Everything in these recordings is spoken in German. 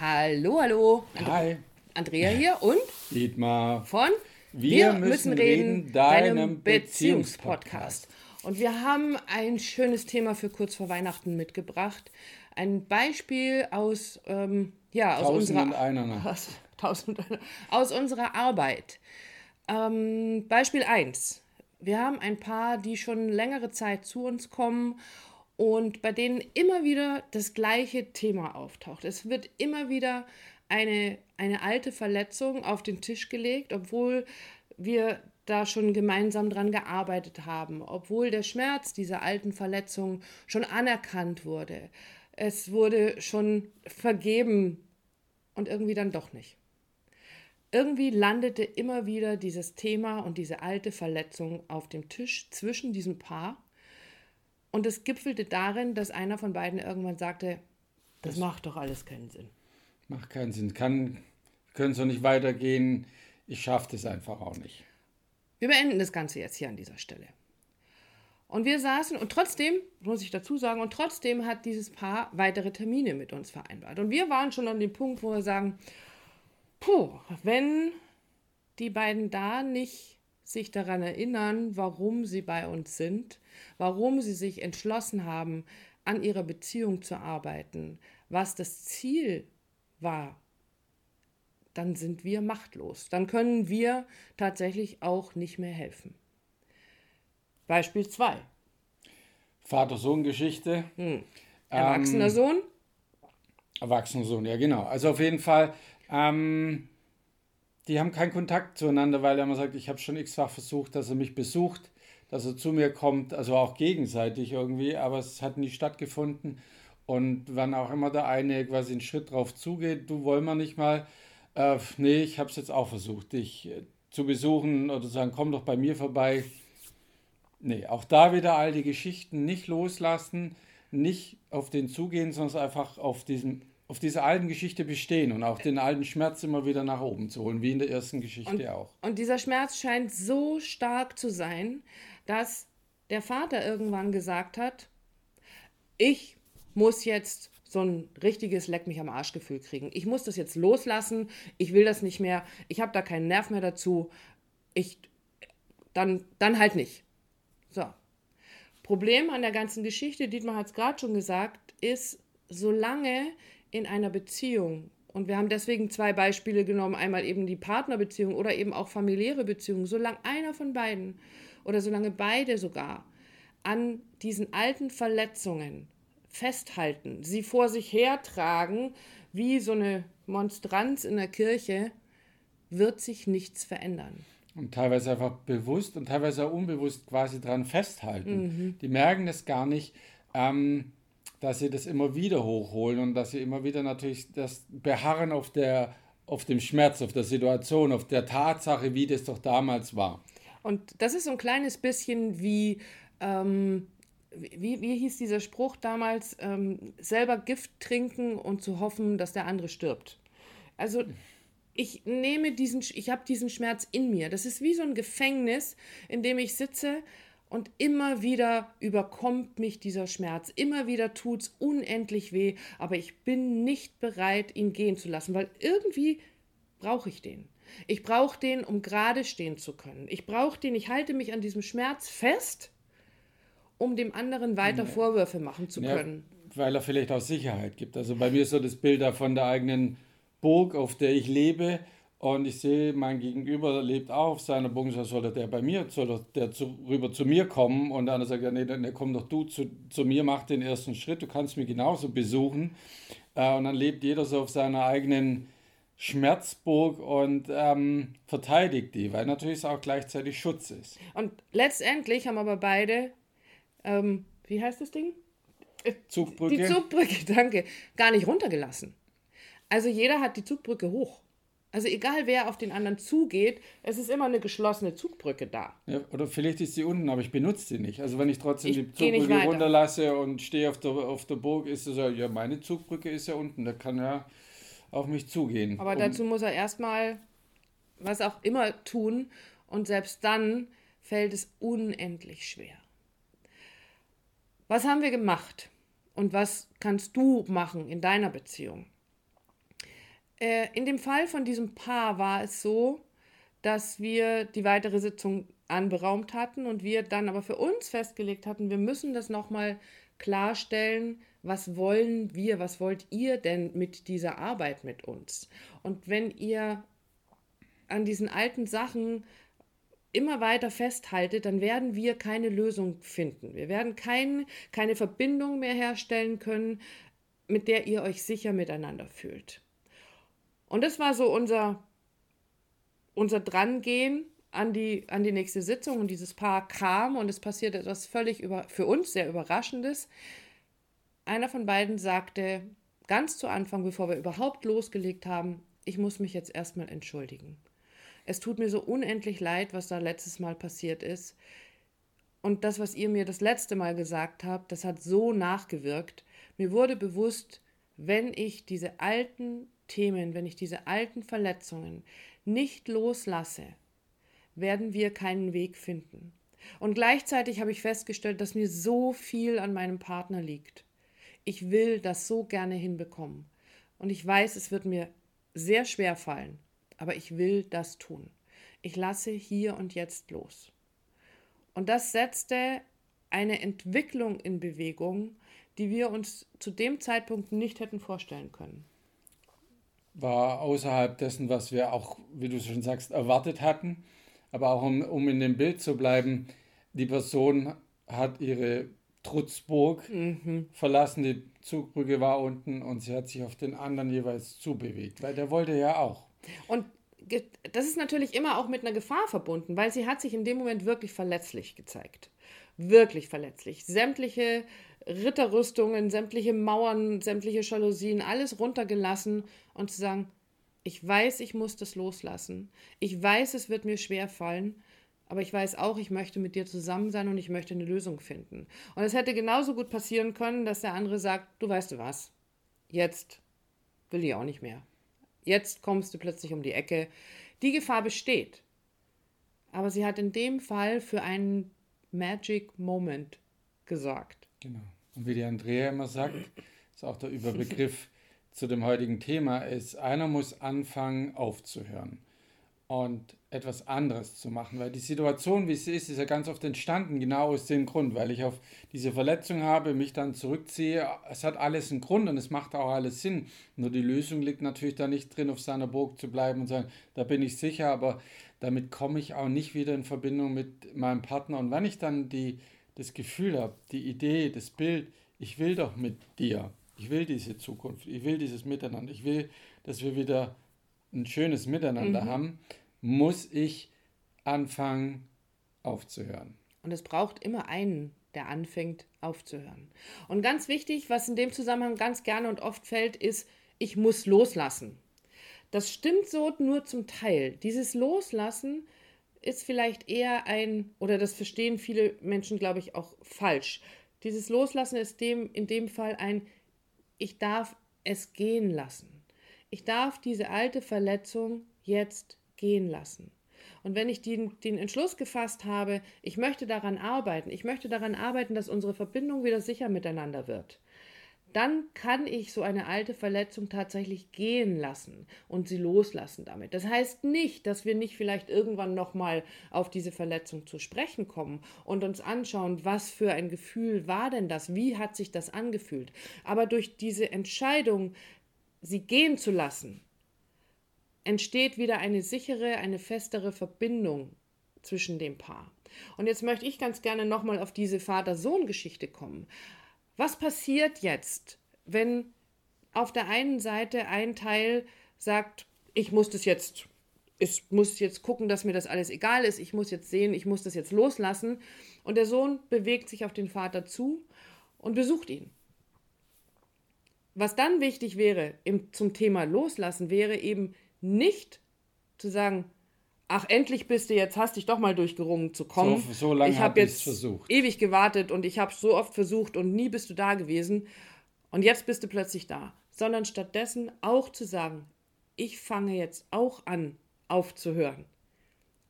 Hallo, hallo. Hi. Andrea hier und Dietmar. von Wir müssen reden, deinem Beziehungspodcast. Und wir haben ein schönes Thema für kurz vor Weihnachten mitgebracht. Ein Beispiel aus, ähm, ja, aus unserer aus, tausend, aus unserer Arbeit. Ähm, Beispiel 1. Wir haben ein paar, die schon längere Zeit zu uns kommen und bei denen immer wieder das gleiche Thema auftaucht. Es wird immer wieder eine, eine alte Verletzung auf den Tisch gelegt, obwohl wir da schon gemeinsam dran gearbeitet haben, obwohl der Schmerz dieser alten Verletzung schon anerkannt wurde. Es wurde schon vergeben und irgendwie dann doch nicht. Irgendwie landete immer wieder dieses Thema und diese alte Verletzung auf dem Tisch zwischen diesem Paar. Und es gipfelte darin, dass einer von beiden irgendwann sagte, das macht doch alles keinen Sinn. Macht keinen Sinn. Kann, können so nicht weitergehen. Ich schaffe das einfach auch nicht. Wir beenden das Ganze jetzt hier an dieser Stelle. Und wir saßen, und trotzdem, muss ich dazu sagen, und trotzdem hat dieses Paar weitere Termine mit uns vereinbart. Und wir waren schon an dem Punkt, wo wir sagen, puh, wenn die beiden da nicht sich daran erinnern, warum sie bei uns sind, warum sie sich entschlossen haben, an ihrer Beziehung zu arbeiten, was das Ziel war, dann sind wir machtlos. Dann können wir tatsächlich auch nicht mehr helfen. Beispiel 2. Vater-Sohn-Geschichte. Erwachsener Ähm, Sohn, Erwachsener Sohn, ja genau. Also auf jeden Fall, ähm, die haben keinen Kontakt zueinander, weil er immer sagt, ich habe schon x-fach versucht, dass er mich besucht, dass er zu mir kommt, also auch gegenseitig irgendwie, aber es hat nie stattgefunden. Und wann auch immer der eine quasi einen Schritt drauf zugeht, du wollen wir nicht mal, äh, nee, ich habe es jetzt auch versucht, dich äh, zu besuchen oder zu sagen, komm doch bei mir vorbei. Nee, auch da wieder all die Geschichten nicht loslassen, nicht auf den zugehen, sondern einfach auf diesem, auf dieser alten Geschichte bestehen und auch den alten Schmerz immer wieder nach oben zu holen, wie in der ersten Geschichte auch. Und dieser Schmerz scheint so stark zu sein, dass der Vater irgendwann gesagt hat, ich muss jetzt so ein richtiges Leck mich am Arsch Gefühl kriegen. Ich muss das jetzt loslassen. Ich will das nicht mehr. Ich habe da keinen Nerv mehr dazu. Ich dann dann halt nicht. So. Problem an der ganzen Geschichte, Dietmar hat es gerade schon gesagt, ist, solange in einer Beziehung, und wir haben deswegen zwei Beispiele genommen, einmal eben die Partnerbeziehung oder eben auch familiäre Beziehung, solange einer von beiden oder solange beide sogar an diesen alten Verletzungen festhalten, sie vor sich hertragen, wie so eine Monstranz in der Kirche, wird sich nichts verändern. Und teilweise einfach bewusst und teilweise auch unbewusst quasi dran festhalten. Die merken das gar nicht, ähm, dass sie das immer wieder hochholen und dass sie immer wieder natürlich das beharren auf der auf dem Schmerz, auf der Situation, auf der Tatsache, wie das doch damals war. Und das ist so ein kleines bisschen wie, ähm, wie, wie hieß dieser Spruch damals, ähm, selber Gift trinken und zu hoffen, dass der andere stirbt. Also ich nehme diesen, ich habe diesen Schmerz in mir. Das ist wie so ein Gefängnis, in dem ich sitze und immer wieder überkommt mich dieser Schmerz. Immer wieder tut es unendlich weh, aber ich bin nicht bereit, ihn gehen zu lassen, weil irgendwie brauche ich den. Ich brauche den, um gerade stehen zu können. Ich brauche den, ich halte mich an diesem Schmerz fest, um dem anderen weiter Vorwürfe machen zu Ja, können. weil er vielleicht auch Sicherheit gibt. Also bei mir ist so das Bild da von der eigenen Burg, auf der ich lebe. Und ich sehe, mein Gegenüber lebt auch auf seiner. So soll der bei mir, soll der zu, rüber zu mir kommen. Und der andere sagt, ja, nee, dann komm doch du zu, zu mir, mach den ersten Schritt. Du kannst mich genauso besuchen. Äh, und dann lebt jeder so auf seiner eigenen Schmerzburg und ähm, verteidigt die, weil natürlich es auch gleichzeitig Schutz ist. Und letztendlich haben aber beide, ähm, wie heißt das Ding? Zugbrücke. Die Zugbrücke, danke, gar nicht runtergelassen. Also jeder hat die Zugbrücke hoch. Also egal wer auf den anderen zugeht, es ist immer eine geschlossene Zugbrücke da. Ja, oder vielleicht ist sie unten, aber ich benutze sie nicht. Also wenn ich trotzdem Ich die Zugbrücke runterlasse und stehe auf der, auf der Burg, ist es ja, ja, meine Zugbrücke ist ja unten, da kann ja auf mich zugehen. Aber dazu muss er erstmal was auch immer tun und selbst dann fällt es unendlich schwer. Was haben wir gemacht und was kannst du machen in deiner Beziehung? Äh, in dem Fall von diesem Paar war es so, dass wir die weitere Sitzung anberaumt hatten und wir dann aber für uns festgelegt hatten, wir müssen das nochmal klarstellen, was wollen wir, was wollt ihr denn mit dieser Arbeit mit uns? Und wenn ihr an diesen alten Sachen immer weiter festhaltet, dann werden wir keine Lösung finden. Wir werden kein, keine Verbindung mehr herstellen können, mit der ihr euch sicher miteinander fühlt. Und das war so unser, unser Drangehen an die, an die nächste Sitzung und dieses Paar kam und es passierte etwas völlig über, für uns sehr Überraschendes. Einer von beiden sagte ganz zu Anfang, bevor wir überhaupt losgelegt haben, ich muss mich jetzt erstmal entschuldigen. Es tut mir so unendlich leid, was da letztes Mal passiert ist. Und das, was ihr mir das letzte Mal gesagt habt, das hat so nachgewirkt. Mir wurde bewusst, wenn ich diese alten Themen, wenn ich diese alten Verletzungen nicht loslasse, werden wir keinen Weg finden. Und gleichzeitig habe ich festgestellt, dass mir so viel an meinem Partner liegt. Ich will das so gerne hinbekommen. Und ich weiß, es wird mir sehr schwer fallen, aber ich will das tun. Ich lasse hier und jetzt los. Und das setzte eine Entwicklung in Bewegung, die wir uns zu dem Zeitpunkt nicht hätten vorstellen können. War außerhalb dessen, was wir auch, wie du schon sagst, erwartet hatten. Aber auch um, um in dem Bild zu bleiben, die Person hat ihre Trutzburg mhm. verlassen, die Zugbrücke war unten und sie hat sich auf den anderen jeweils zubewegt, weil der wollte ja auch. Und das ist natürlich immer auch mit einer Gefahr verbunden, weil sie hat sich in dem Moment wirklich verletzlich gezeigt. Wirklich verletzlich. Sämtliche Ritterrüstungen, sämtliche Mauern, sämtliche Jalousien, alles runtergelassen und zu sagen, ich weiß, ich muss das loslassen. Ich weiß, es wird mir schwer fallen, aber ich weiß auch, ich möchte mit dir zusammen sein und ich möchte eine Lösung finden. Und es hätte genauso gut passieren können, dass der andere sagt, du weißt du was, jetzt will ich auch nicht mehr. Jetzt kommst du plötzlich um die Ecke. Die Gefahr besteht. Aber sie hat in dem Fall für einen Magic Moment gesorgt. Genau. Und wie die Andrea immer sagt, ist auch der Überbegriff zu dem heutigen Thema ist, einer muss anfangen aufzuhören und etwas anderes zu machen, weil die Situation, wie sie ist, ist ja ganz oft entstanden, genau aus dem Grund, weil ich auf diese Verletzung habe, mich dann zurückziehe. Es hat alles einen Grund und es macht auch alles Sinn. Nur die Lösung liegt natürlich da nicht drin, auf seiner Burg zu bleiben und sagen, da bin ich sicher, aber damit komme ich auch nicht wieder in Verbindung mit meinem Partner. Und wenn ich dann die, das Gefühl habe, die Idee, das Bild, ich will doch mit dir, ich will diese Zukunft, ich will dieses Miteinander, ich will, dass wir wieder ein schönes Miteinander mhm. haben, muss ich anfangen aufzuhören. Und es braucht immer einen, der anfängt aufzuhören. Und ganz wichtig, was in dem Zusammenhang ganz gerne und oft fällt, ist, ich muss loslassen. Das stimmt so nur zum Teil. Dieses Loslassen ist vielleicht eher ein, oder das verstehen viele Menschen, glaube ich, auch falsch. Dieses Loslassen ist dem, in dem Fall ein, ich darf es gehen lassen. Ich darf diese alte Verletzung jetzt gehen lassen. Und wenn ich den, den Entschluss gefasst habe, ich möchte daran arbeiten, ich möchte daran arbeiten, dass unsere Verbindung wieder sicher miteinander wird, dann kann ich so eine alte Verletzung tatsächlich gehen lassen und sie loslassen damit. Das heißt nicht, dass wir nicht vielleicht irgendwann nochmal auf diese Verletzung zu sprechen kommen und uns anschauen, was für ein Gefühl war denn das, wie hat sich das angefühlt. Aber durch diese Entscheidung, sie gehen zu lassen, entsteht wieder eine sichere, eine festere Verbindung zwischen dem Paar. Und jetzt möchte ich ganz gerne nochmal auf diese Vater-Sohn-Geschichte kommen. Was passiert jetzt, wenn auf der einen Seite ein Teil sagt, ich muss das jetzt, ich muss jetzt gucken, dass mir das alles egal ist, ich muss jetzt sehen, ich muss das jetzt loslassen. Und der Sohn bewegt sich auf den Vater zu und besucht ihn. Was dann wichtig wäre im, zum Thema Loslassen, wäre eben nicht zu sagen, ach, endlich bist du jetzt, hast dich doch mal durchgerungen zu kommen. So, so lange ich habe jetzt versucht. ewig gewartet und ich habe so oft versucht und nie bist du da gewesen und jetzt bist du plötzlich da. Sondern stattdessen auch zu sagen, ich fange jetzt auch an, aufzuhören.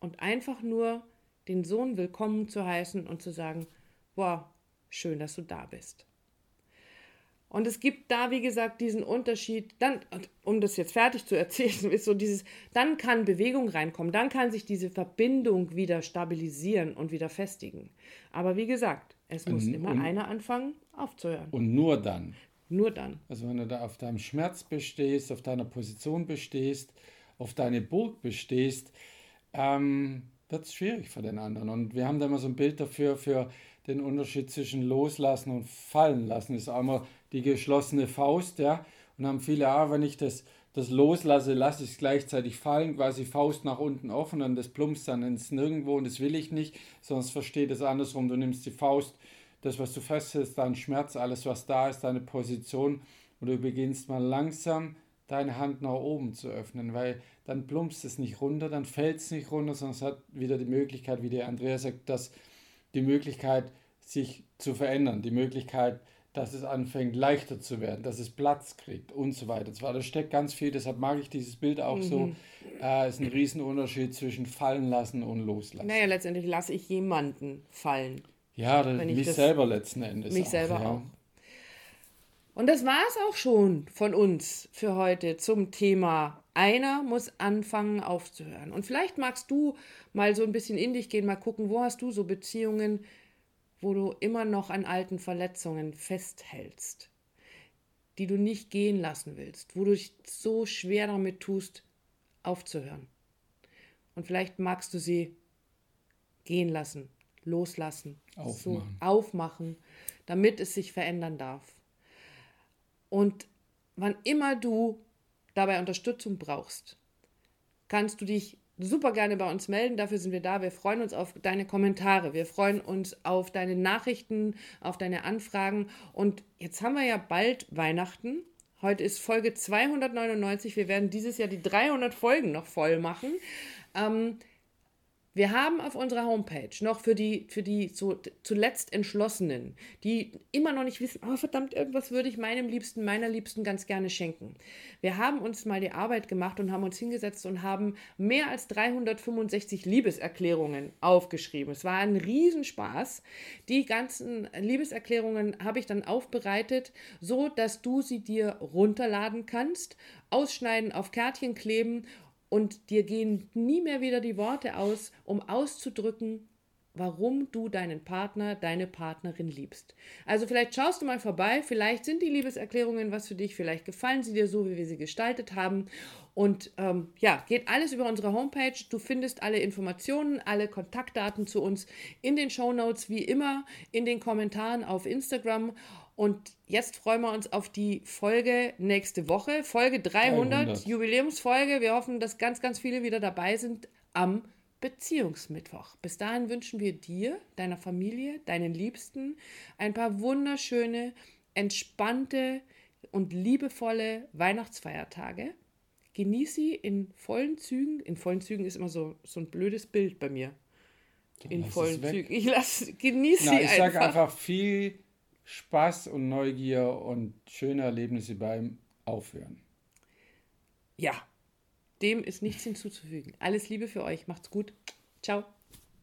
Und einfach nur den Sohn willkommen zu heißen und zu sagen, boah, schön, dass du da bist. Und es gibt da, wie gesagt, diesen Unterschied, dann, um das jetzt fertig zu erzählen, ist so dieses, dann kann Bewegung reinkommen, dann kann sich diese Verbindung wieder stabilisieren und wieder festigen. Aber wie gesagt, es muss und, immer und, einer anfangen, aufzuhören. Und nur dann. Nur dann. Also wenn du da auf deinem Schmerz bestehst, auf deiner Position bestehst, auf deine Burg bestehst, ähm, wird es schwierig für den anderen. Und wir haben da immer so ein Bild dafür, für den Unterschied zwischen loslassen und fallen lassen. Das ist einmal die geschlossene Faust, ja. Und haben viele, ah, wenn ich das, das loslasse, lasse ich es gleichzeitig fallen, quasi Faust nach unten offen und das plumpst dann ins Nirgendwo und das will ich nicht, sonst versteht es andersrum. Du nimmst die Faust, das, was du festhältst, dein Schmerz, alles, was da ist, deine Position und du beginnst mal langsam deine Hand nach oben zu öffnen, weil dann plumpst es nicht runter, dann fällt es nicht runter, es hat wieder die Möglichkeit, wie der Andreas sagt, dass die Möglichkeit, sich zu verändern, die Möglichkeit, dass es anfängt leichter zu werden, dass es Platz kriegt und so weiter. Zwar, da steckt ganz viel, deshalb mag ich dieses Bild auch mhm. so. Äh, ist ein Riesenunterschied zwischen fallen lassen und loslassen. Naja, letztendlich lasse ich jemanden fallen. Ja, mich selber letzten Endes. Mich auch, selber ja. auch. Und das war es auch schon von uns für heute zum Thema einer muss anfangen aufzuhören. Und vielleicht magst du mal so ein bisschen in dich gehen, mal gucken, wo hast du so Beziehungen, wo du immer noch an alten Verletzungen festhältst, die du nicht gehen lassen willst, wo du dich so schwer damit tust, aufzuhören. Und vielleicht magst du sie gehen lassen, loslassen, aufmachen, so aufmachen damit es sich verändern darf. Und wann immer du dabei Unterstützung brauchst, kannst du dich super gerne bei uns melden. Dafür sind wir da. Wir freuen uns auf deine Kommentare. Wir freuen uns auf deine Nachrichten, auf deine Anfragen. Und jetzt haben wir ja bald Weihnachten. Heute ist Folge 299. Wir werden dieses Jahr die 300 Folgen noch voll machen. Ähm, wir haben auf unserer Homepage noch für die, für die so zuletzt Entschlossenen, die immer noch nicht wissen, oh verdammt, irgendwas würde ich meinem Liebsten, meiner Liebsten ganz gerne schenken. Wir haben uns mal die Arbeit gemacht und haben uns hingesetzt und haben mehr als 365 Liebeserklärungen aufgeschrieben. Es war ein Riesenspaß. Die ganzen Liebeserklärungen habe ich dann aufbereitet, so dass du sie dir runterladen kannst, ausschneiden, auf Kärtchen kleben und dir gehen nie mehr wieder die Worte aus, um auszudrücken, warum du deinen Partner, deine Partnerin liebst. Also vielleicht schaust du mal vorbei, vielleicht sind die Liebeserklärungen was für dich, vielleicht gefallen sie dir so, wie wir sie gestaltet haben. Und ähm, ja, geht alles über unsere Homepage. Du findest alle Informationen, alle Kontaktdaten zu uns in den Show Notes, wie immer in den Kommentaren auf Instagram. Und jetzt freuen wir uns auf die Folge nächste Woche, Folge 300, 300, Jubiläumsfolge. Wir hoffen, dass ganz, ganz viele wieder dabei sind am Beziehungsmittwoch. Bis dahin wünschen wir dir, deiner Familie, deinen Liebsten ein paar wunderschöne, entspannte und liebevolle Weihnachtsfeiertage. Genieß sie in vollen Zügen. In vollen Zügen ist immer so, so ein blödes Bild bei mir. in vollen Zügen. Ich lasse, genieße sie einfach. Ich sage einfach viel Spaß und Neugier und schöne Erlebnisse beim Aufhören. Ja, dem ist nichts hinzuzufügen. Alles Liebe für euch. Macht's gut. Ciao.